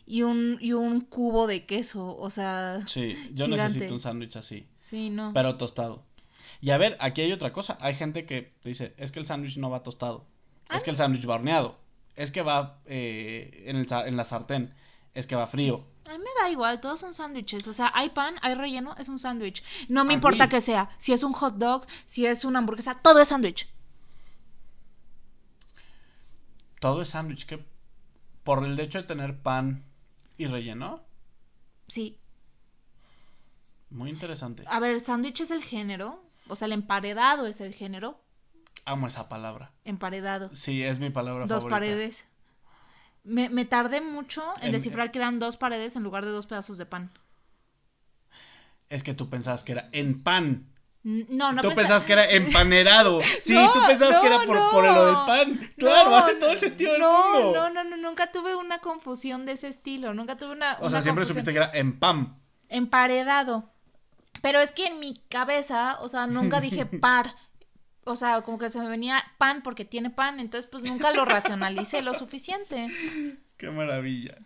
y un, y un cubo de queso, o sea, Sí, yo Gigante. necesito un sándwich así, sí, no. pero tostado. Y a ver, aquí hay otra cosa. Hay gente que dice, es que el sándwich no va tostado. Es que el sándwich va horneado. Es que va eh, en, el en la sartén. Es que va frío. A mí me da igual, todos son sándwiches. O sea, hay pan, hay relleno, es un sándwich. No me A importa mí- que sea. Si es un hot dog, si es una hamburguesa, todo es sándwich. Todo es sándwich. que Por el hecho de tener pan y relleno. Sí. Muy interesante. A ver, sándwich es el género. O sea, el emparedado es el género. Amo esa palabra. Emparedado. Sí, es mi palabra Dos favorita. paredes. Me, me tardé mucho en En- descifrar que eran dos paredes en lugar de dos pedazos de pan. Es que tú pensabas que era en pan. No, no tú pensa- pensabas que era empanerado. Sí, No, tú pensabas que era por, no. por lo del pan. Claro, hace todo el sentido del no, mundo. No, no, no, nunca tuve una confusión de ese estilo. Nunca tuve una. o sea, siempre confusión. supiste que era en pan. emparedado. Pero es que en mi cabeza, o sea, nunca dije par. O sea, como que se me venía pan porque tiene pan, entonces pues nunca lo racionalicé lo suficiente. Qué maravilla.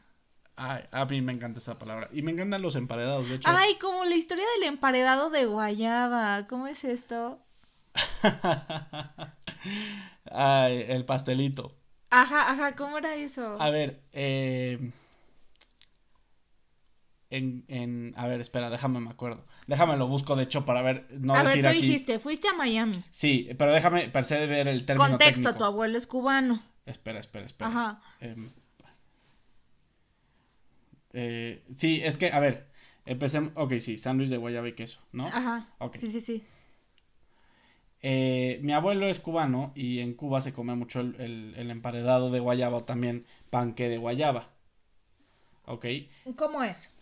Ay, a mí me encanta esa palabra. Y me encantan los emparedados, de hecho. Ay, como la historia del emparedado de guayaba. ¿Cómo es esto? Ay, el pastelito. Ajá, ajá, ¿cómo era eso? A ver, eh... En, en... A ver, espera, déjame me acuerdo. Déjame lo busco, de hecho, para ver, no A ver, tú aquí. dijiste, fuiste a Miami. Sí, pero déjame, per se, ver el término Contexto, técnico. tu abuelo es cubano. Espera, espera, espera. Ajá. Em, eh, sí, es que, a ver, empecemos. Ok, sí, sándwich de guayaba y queso, ¿no? Ajá. Ok. Sí, sí, sí. Eh, mi abuelo es cubano y en Cuba se come mucho el, el- el emparedado de guayaba o también panque de guayaba. Ok, ¿Cómo es?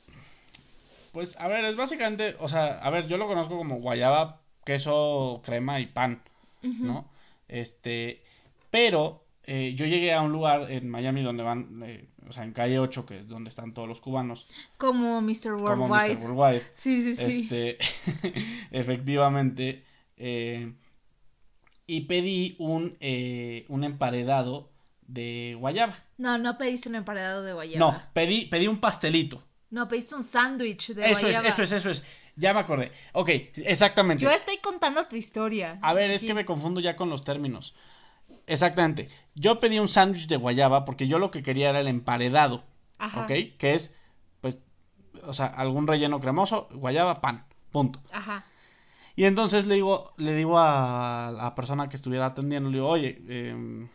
Pues a ver, es básicamente, o sea, a ver, yo lo conozco como guayaba, queso, crema y pan. ¿no? Este, pero eh, yo llegué a un lugar en Miami donde van, eh, o sea, en calle 8, que es donde están todos los cubanos, Como Mr. como Worldwide. Mr. Worldwide. Sí, sí, sí. Este, efectivamente, eh, y pedí un, un emparedado de guayaba. No, no pediste un emparedado de guayaba. No, pedí, pedí un pastelito. No, pediste un sándwich de Eso guayaba. es, eso es, eso es. Ya me acordé. Ok, exactamente. Yo estoy contando tu historia. A ver, es que me confundo ya con los términos. Exactamente. Yo pedí un sándwich de guayaba porque yo lo que quería era el emparedado. Ajá. ¿Ok? Que es, pues, o sea, algún relleno cremoso, guayaba, pan. Punto. Ajá. Y entonces le digo, le digo a la persona que estuviera atendiendo, le digo, oye, em,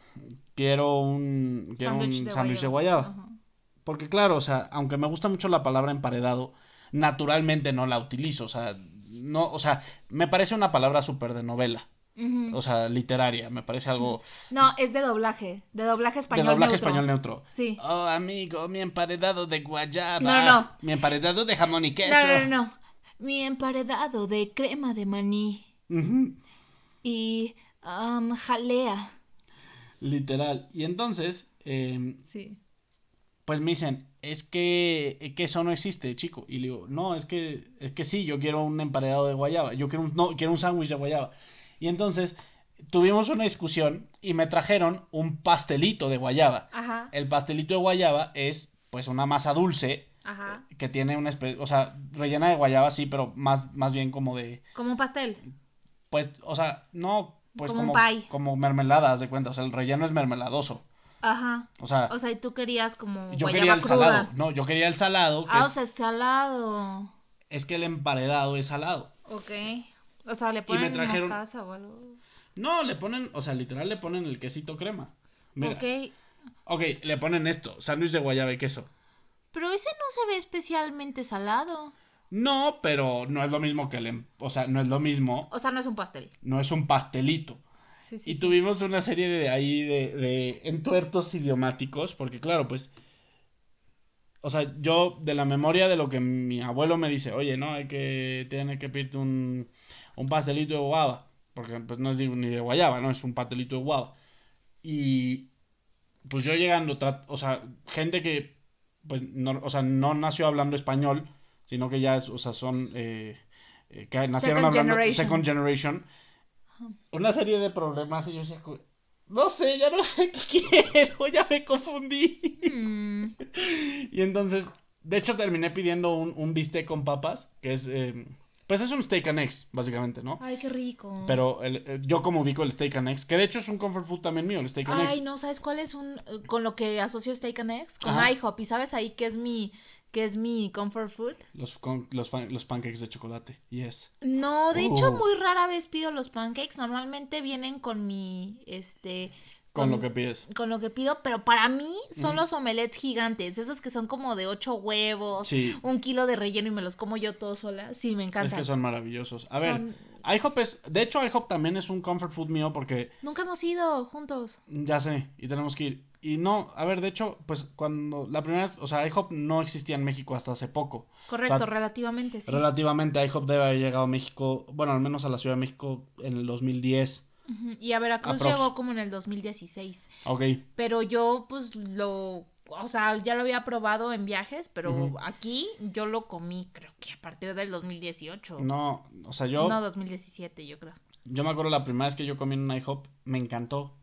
quiero un, quiero un Sándwich de sándwich de guayaba. guayaba. Ajá. Porque claro, o sea, aunque me gusta mucho la palabra emparedado, naturalmente no la utilizo, o sea, no, o sea, me parece una palabra súper de novela, o sea, literaria, me parece algo No, es de doblaje. De doblaje español. de doblaje neutro. español neutro. Sí. Oh, amigo, mi emparedado de guayaba. No, no. Mi emparedado de jamón y queso. No, no, no, no. Mi emparedado de crema de maní y am, jalea. Literal. Y entonces, em, Sí. Pues me dicen, es que, que eso no existe, chico. Y le digo, no, es que, es que sí, yo quiero un emparedado de guayaba, yo quiero un, no, quiero un sándwich de guayaba. Y entonces tuvimos una discusión y me trajeron un pastelito de guayaba. Ajá. El pastelito de guayaba es, pues, una masa dulce Ajá. que tiene una especie, o sea, rellena de guayaba, sí, pero más, más bien como de, Como un pastel. pues, o sea, no, pues Como un como, pie. como mermelada, haz de cuenta, o sea, el relleno es mermeladoso. Ajá. O sea, O sea, y tú querías como yo quería el cruda. salado. No, yo quería el salado, que Ah, o sea, es salado. es que el emparedado es salado. Ok. O sea, le ponen trajeron- mostaza o algo. No, le ponen, o sea, literal le ponen el quesito crema. Mira. Ok. Ok, le ponen esto, sándwich de guayaba y queso. Pero ese no se ve especialmente salado. No, pero no es lo mismo que el, em- o sea, no es lo mismo, O sea, no es un pastel. no es un pastelito. Sí, sí. y sí. tuvimos una serie de ahí de, de entuertos idiomáticos, porque claro, pues, o sea, yo de la memoria de lo que mi abuelo me dice, oye, no, hay que, tiene que pedirte un, un pastelito de guava. porque pues no es ni de guayaba, ¿no? Es un pastelito de guava. Y pues yo llegando, o sea, gente que, pues, no, o sea, no nació hablando español, sino que ya, o sea, son, eh, eh, que nacieron hablando second generation. Una serie de problemas y yo decía, no sé, ya no sé qué quiero, ya me confundí. Mm. y entonces, de hecho, terminé pidiendo un, un bistec con papas, que es... Eh, pues es un steak and eggs, básicamente, ¿no? Ay, qué rico. Pero el, yo como ubico el steak and eggs, que de hecho es un comfort food también mío, el steak and eggs. Ay, no, ¿sabes cuál es un con lo que asocio steak and eggs? Con IHOP. ¿Y sabes ahí qué es mi qué es mi comfort food? Los, los, los pancakes de chocolate, yes. No, de hecho oh. muy rara vez pido los pancakes, normalmente vienen con mi este con, lo que pides. Con lo que pido, pero para mí son los omelets gigantes, esos que son como de ocho huevos, un kilo de relleno y me los como yo todo sola. Sí, me encanta. Es que son maravillosos. A ver, IHOP es, de hecho IHOP también es un comfort food mío porque... Nunca hemos ido juntos. Ya sé, y tenemos que ir. Y no, a ver, de hecho, pues cuando la primera vez, o sea, IHOP no existía en México hasta hace poco. Correcto, relativamente, sí. Relativamente, IHOP debe haber llegado a México, bueno, al menos a la Ciudad de México en el 2010. Y a Veracruz llegó como en el 2016. Ok. Pero yo, pues, lo. O sea, ya lo había probado en viajes, pero aquí yo lo comí, creo que a partir del 2018. No, o sea, yo. No, 2017, yo creo. Yo me acuerdo la primera vez que yo comí en un IHOP, me encantó.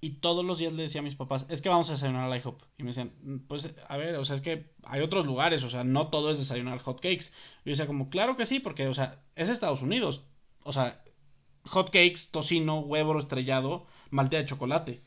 Y todos los días le decía a mis papás, es que vamos a desayunar al IHOP. Y me decían, pues, a ver, o sea, es que hay otros lugares, o sea, no todo es desayunar hot cakes. Yo decía como, claro que sí, porque, o sea, es Estados Unidos. O sea, hot cakes, tocino, huevo estrellado, maltea de chocolate.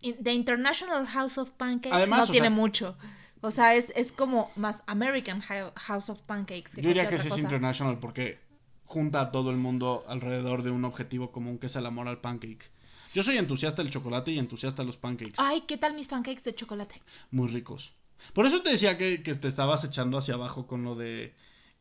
The International House of Pancakes no tiene mucho. O sea, es, es, como más American House of Pancakes. yo diría que sí es international porque junta a todo el mundo alrededor de un objetivo común que es el amor al pancake. Yo soy entusiasta del chocolate y entusiasta de los pancakes. Ay, ¿qué tal mis pancakes de chocolate? Muy ricos. Por eso te decía que, que te estabas echando hacia abajo con lo de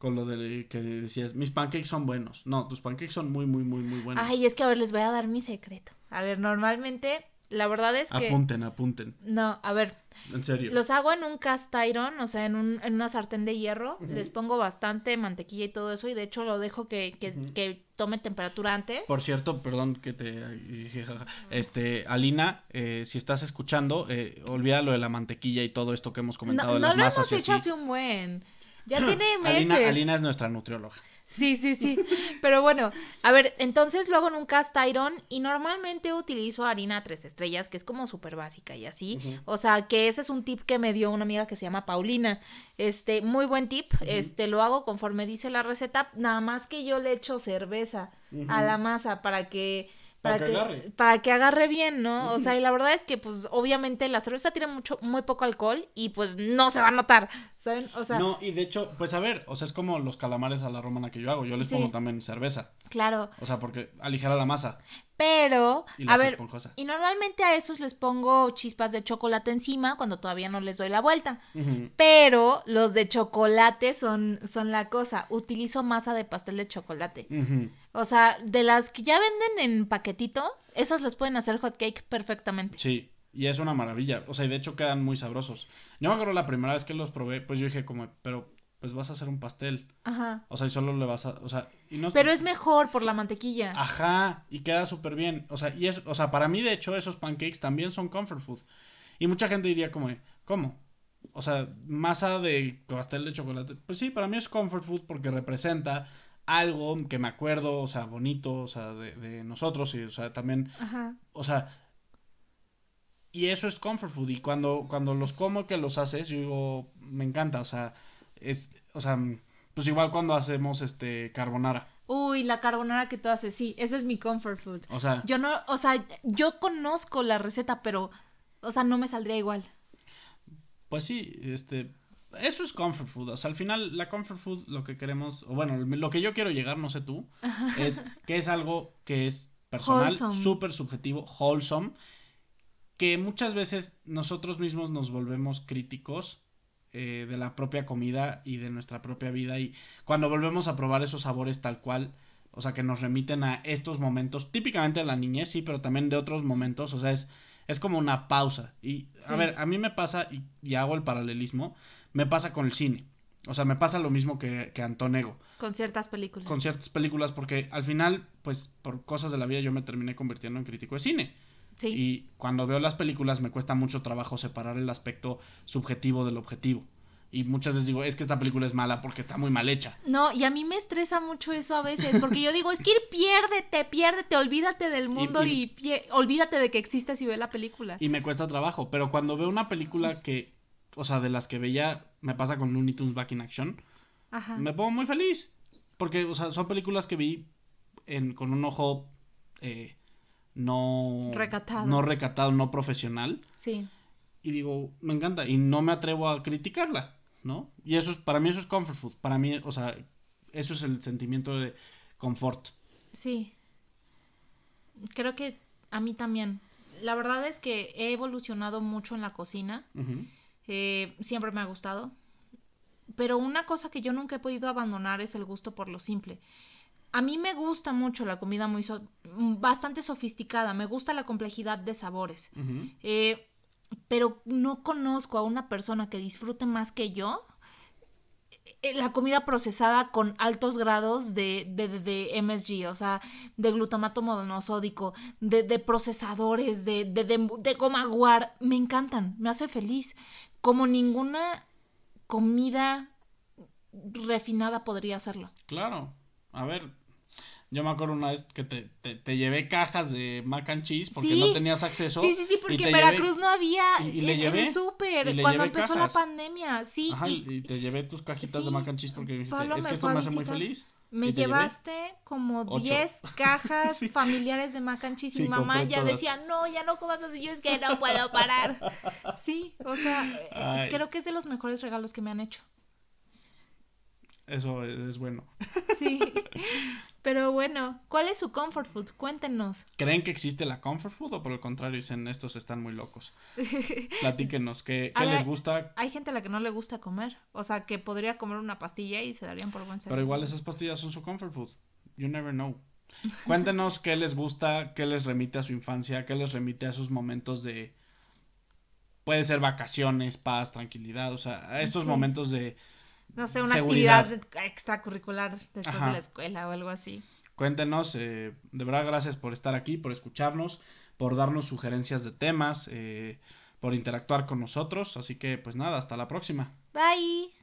con lo de que decías, mis pancakes son buenos. No, tus pancakes son muy, muy, muy, muy buenos. Ay, es que a ver, les voy a dar mi secreto. A ver, normalmente, la verdad es que... Apunten, apunten. No, a ver. En serio. Los hago en un cast iron, o sea, en, un, en una sartén de hierro. Les pongo bastante mantequilla y todo eso. Y de hecho lo dejo que, que, que tome temperatura antes. Por cierto, perdón que te... Este, Alina, eh, si estás escuchando, eh, olvida lo de la mantequilla y todo esto que hemos comentado no, de las no masas. lo hemos hecho hace un buen. Ya tiene meses. Alina, Alina, es nuestra nutrióloga. Sí, sí, sí. Pero bueno, a ver, entonces luego en un cast iron y normalmente utilizo harina tres estrellas, que es como súper básica y así. O sea, que ese es un tip que me dio una amiga que se llama Paulina. Este, muy buen tip. Este, lo hago conforme dice la receta, nada más que yo le echo cerveza a la masa para que para, que, agarre. Para que agarre bien, ¿no? O sea, y la verdad es que, pues, obviamente la cerveza tiene mucho, muy poco alcohol y, pues, no se va a notar, ¿saben? O sea... No, y de hecho, pues, a ver, o sea, es como los calamares a la romana que yo hago, yo les pongo también cerveza. Claro. O sea, porque aligera la masa. Pero, a ver, y normalmente a esos les pongo chispas de chocolate encima cuando todavía no les doy la vuelta. Pero los de chocolate son, son la cosa. Utilizo masa de pastel de chocolate. O sea, de las que ya venden en paquetito, esas les pueden hacer hot cake perfectamente. Sí, y es una maravilla. O sea, y de hecho quedan muy sabrosos. Yo me acuerdo la primera vez que los probé, pues yo dije como, pero pues vas a hacer un pastel. Ajá. O sea, y solo le vas a, o sea, y no Pero es mejor por la mantequilla. Ajá, y queda súper bien. O sea, y es, o sea, para mí de hecho esos pancakes también son comfort food. Y mucha gente diría como, ¿cómo? O sea, masa de pastel de chocolate. Pues sí, para mí es comfort food porque representa algo que me acuerdo, o sea, bonito, o sea, de, de nosotros y, o sea, también, Ajá. o sea, y eso es comfort food y cuando, cuando los como que los haces, yo digo, me encanta, o sea, es, o sea, pues igual cuando hacemos este carbonara. Uy, la carbonara que tú haces, sí, ese es mi comfort food. O sea, yo no, o sea, yo conozco la receta, pero, o sea, no me saldría igual. Pues sí, este, eso es comfort food. O sea, al final la comfort food lo que queremos, o bueno, lo que yo quiero llegar, no sé tú, es que es algo que es personal, súper subjetivo, wholesome, que muchas veces nosotros mismos nos volvemos críticos eh, de la propia comida y de nuestra propia vida y cuando volvemos a probar esos sabores tal cual, o sea, que nos remiten a estos momentos, típicamente de la niñez, sí, pero también de otros momentos, o sea, es, es como una pausa. Y, a ver, a mí me pasa, y, y hago el paralelismo, me pasa con el cine. O sea, me pasa lo mismo que, que Antonego. Con ciertas películas. Con ciertas películas, porque al final, pues, por cosas de la vida yo me terminé convirtiendo en crítico de cine. Sí. Y cuando veo las películas me cuesta mucho trabajo separar el aspecto subjetivo del objetivo. Y muchas veces digo, es que esta película es mala porque está muy mal hecha. No, y a mí me estresa mucho eso a veces, porque yo digo, es que ir, piérdete, piérdete, olvídate del mundo y, olvídate de que existes y ve la película. Y me cuesta trabajo. Pero cuando veo una película que, o sea, de las que veía, me pasa con Looney Tunes Back in Action, Ajá. me pongo muy feliz. Porque, o sea, son películas que vi en, con un ojo eh, no... Recatado. No recatado, no profesional. Sí. Y digo, me encanta. Y no me atrevo a criticarla, ¿no? Y eso es, para mí eso es comfort food. Para mí, o sea, eso es el sentimiento de confort. Sí. Creo que a mí también. La verdad es que he evolucionado mucho en la cocina. Eh, siempre me ha gustado. Pero una cosa que yo nunca he podido abandonar es el gusto por lo simple. A mí me gusta mucho la comida muy so- bastante sofisticada. Me gusta la complejidad de sabores. Eh, pero no conozco a una persona que disfrute más que yo eh, la comida procesada con altos grados de, de, de- MSG, o sea, de glutamato monosódico, de, de procesadores, de, de, de, de goma guar. Me encantan, me hace feliz. Como ninguna comida refinada podría hacerlo. Claro. A ver, yo me acuerdo una vez que te, te, te llevé cajas de mac and cheese porque Sí. no tenías acceso. Sí, sí, sí, porque en llevé- Veracruz no había y- y en, le en llevé, y súper cuando empezó la pandemia. Sí, Ajá, y- te llevé tus cajitas Sí, de mac and cheese porque dijiste, Pablo es que esto me hace muy feliz. Me llevaste como Ocho. 10 cajas Sí. familiares de mac and cheese y Sí, mamá ya todas. decía, no, ya no comas así, yo es que no puedo parar. Sí, o sea, eh, Ay. creo que es de los mejores regalos que me han hecho. Eso es bueno. Sí. Pero bueno, ¿cuál es su comfort food? Cuéntenos. ¿Creen que existe la comfort food o por el contrario dicen estos están muy locos? Platíquenos, ¿qué, A qué ver, les gusta? Hay gente a la que no le gusta comer, o sea, que podría comer una pastilla y se darían por buen Pero servicio. igual esas pastillas son su comfort food. You never know. Cuéntenos qué les gusta, qué les remite a su infancia, qué les remite a sus momentos de... Puede ser vacaciones, paz, tranquilidad, o sea, a estos Sí. momentos de... No sé, una seguridad. actividad extracurricular después Ajá. de la escuela o algo así. Cuéntenos, eh, de verdad gracias por estar aquí, por escucharnos, por darnos sugerencias de temas, eh, por interactuar con nosotros. Así que pues nada, hasta la próxima. Bye.